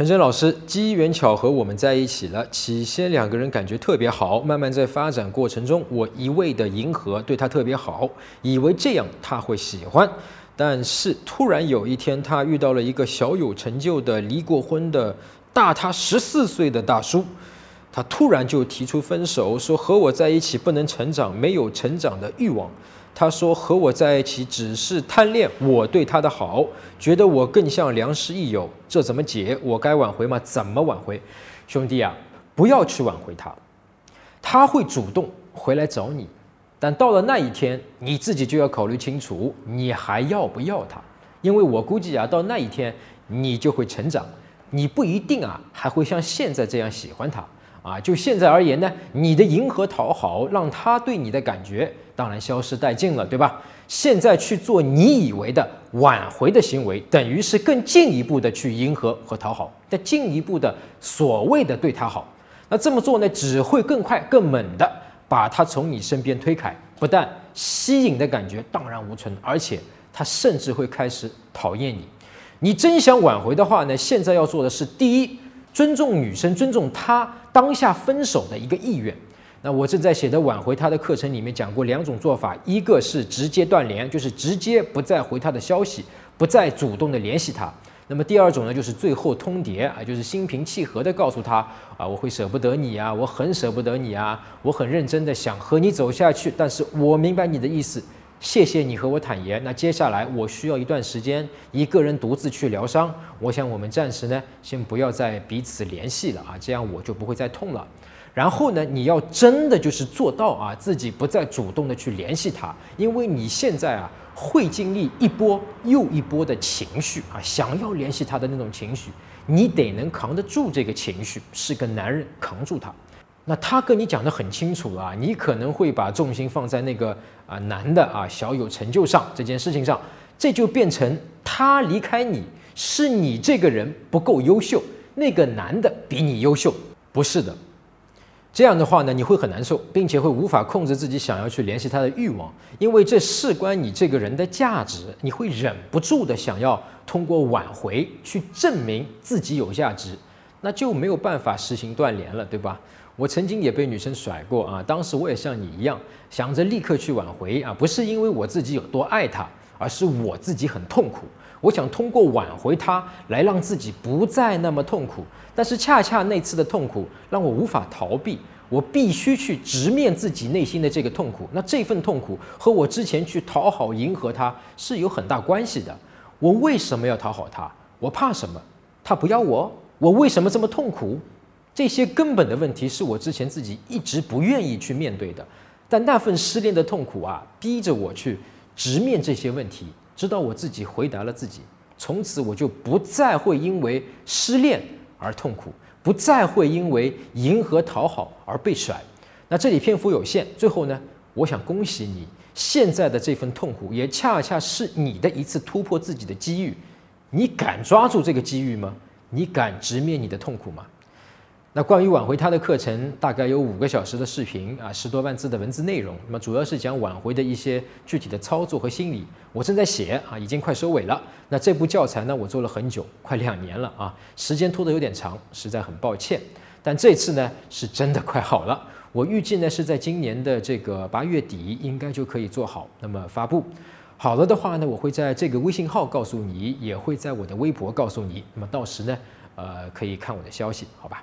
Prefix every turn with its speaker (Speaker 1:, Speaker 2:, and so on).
Speaker 1: 陈真老师，机缘巧合我们在一起了。起先两个人感觉特别好，慢慢在发展过程中，我一味的迎合，对他特别好，以为这样他会喜欢。但是突然有一天，他遇到了一个小有成就的、离过婚的、大他十四岁的大叔，他突然就提出分手，说和我在一起不能成长，没有成长的欲望。他说和我在一起只是贪恋我对他的好，觉得我更像良师益友，这怎么解？我该挽回吗？怎么挽回？兄弟啊，不要去挽回他，他会主动回来找你，但到了那一天，你自己就要考虑清楚，你还要不要他？因为我估计啊，到那一天你就会成长，你不一定啊还会像现在这样喜欢他。啊，就现在而言呢，你的迎合讨好，让他对你的感觉当然消失殆尽了，对吧？现在去做你以为的挽回的行为，等于是更进一步的去迎合和讨好，再进一步的所谓的对他好。那这么做呢，只会更快、更猛的把他从你身边推开，不但吸引的感觉荡然无存，而且他甚至会开始讨厌你。你真想挽回的话呢，现在要做的是第一。尊重女生，尊重她当下分手的一个意愿。那我正在写的挽回她的课程里面讲过两种做法，一个是直接断联，就是直接不再回她的消息，不再主动的联系她。那么第二种呢，就是最后通牒啊，就是心平气和的告诉她啊，我会舍不得你啊，我很舍不得你啊，我很认真的想和你走下去，但是我明白你的意思。谢谢你和我坦言。那接下来我需要一段时间一个人独自去疗伤。我想我们暂时呢，先不要再彼此联系了啊，这样我就不会再痛了。然后呢，你要真的就是做到啊，自己不再主动的去联系他，因为你现在啊会经历一波又一波的情绪啊，想要联系他的那种情绪，你得能扛得住这个情绪，是个男人扛住他。那他跟你讲的很清楚了，你可能会把重心放在那个啊男的啊小有成就上这件事情上，这就变成他离开你是你这个人不够优秀，那个男的比你优秀，不是的。这样的话呢，你会很难受，并且会无法控制自己想要去联系他的欲望，因为这事关你这个人的价值，你会忍不住的想要通过挽回去证明自己有价值，那就没有办法实行断联了，对吧？我曾经也被女生甩过啊，当时我也像你一样，想着立刻去挽回啊，不是因为我自己有多爱她，而是我自己很痛苦，我想通过挽回她来让自己不再那么痛苦。但是恰恰那次的痛苦让我无法逃避，我必须去直面自己内心的这个痛苦。那这份痛苦和我之前去讨好迎合她是有很大关系的。我为什么要讨好她？我怕什么？她不要我？我为什么这么痛苦？这些根本的问题是我之前自己一直不愿意去面对的，但那份失恋的痛苦啊，逼着我去直面这些问题，直到我自己回答了自己，从此我就不再会因为失恋而痛苦，不再会因为迎合讨好而被甩。那这里篇幅有限，最后呢，我想恭喜你，现在的这份痛苦也恰恰是你的一次突破自己的机遇。你敢抓住这个机遇吗？你敢直面你的痛苦吗？那关于挽回他的课程，大概有五个小时的视频啊，十多万字的文字内容。那么主要是讲挽回的一些具体的操作和心理。我正在写啊，已经快收尾了。那这部教材呢，我做了很久，快两年了啊，时间拖得有点长，实在很抱歉。但这次呢，是真的快好了。我预计呢，是在今年的这个八月底，应该就可以做好，那么发布好了的话呢，我会在这个微信号告诉你，也会在我的微博告诉你。那么到时呢，呃，可以看我的消息，好吧？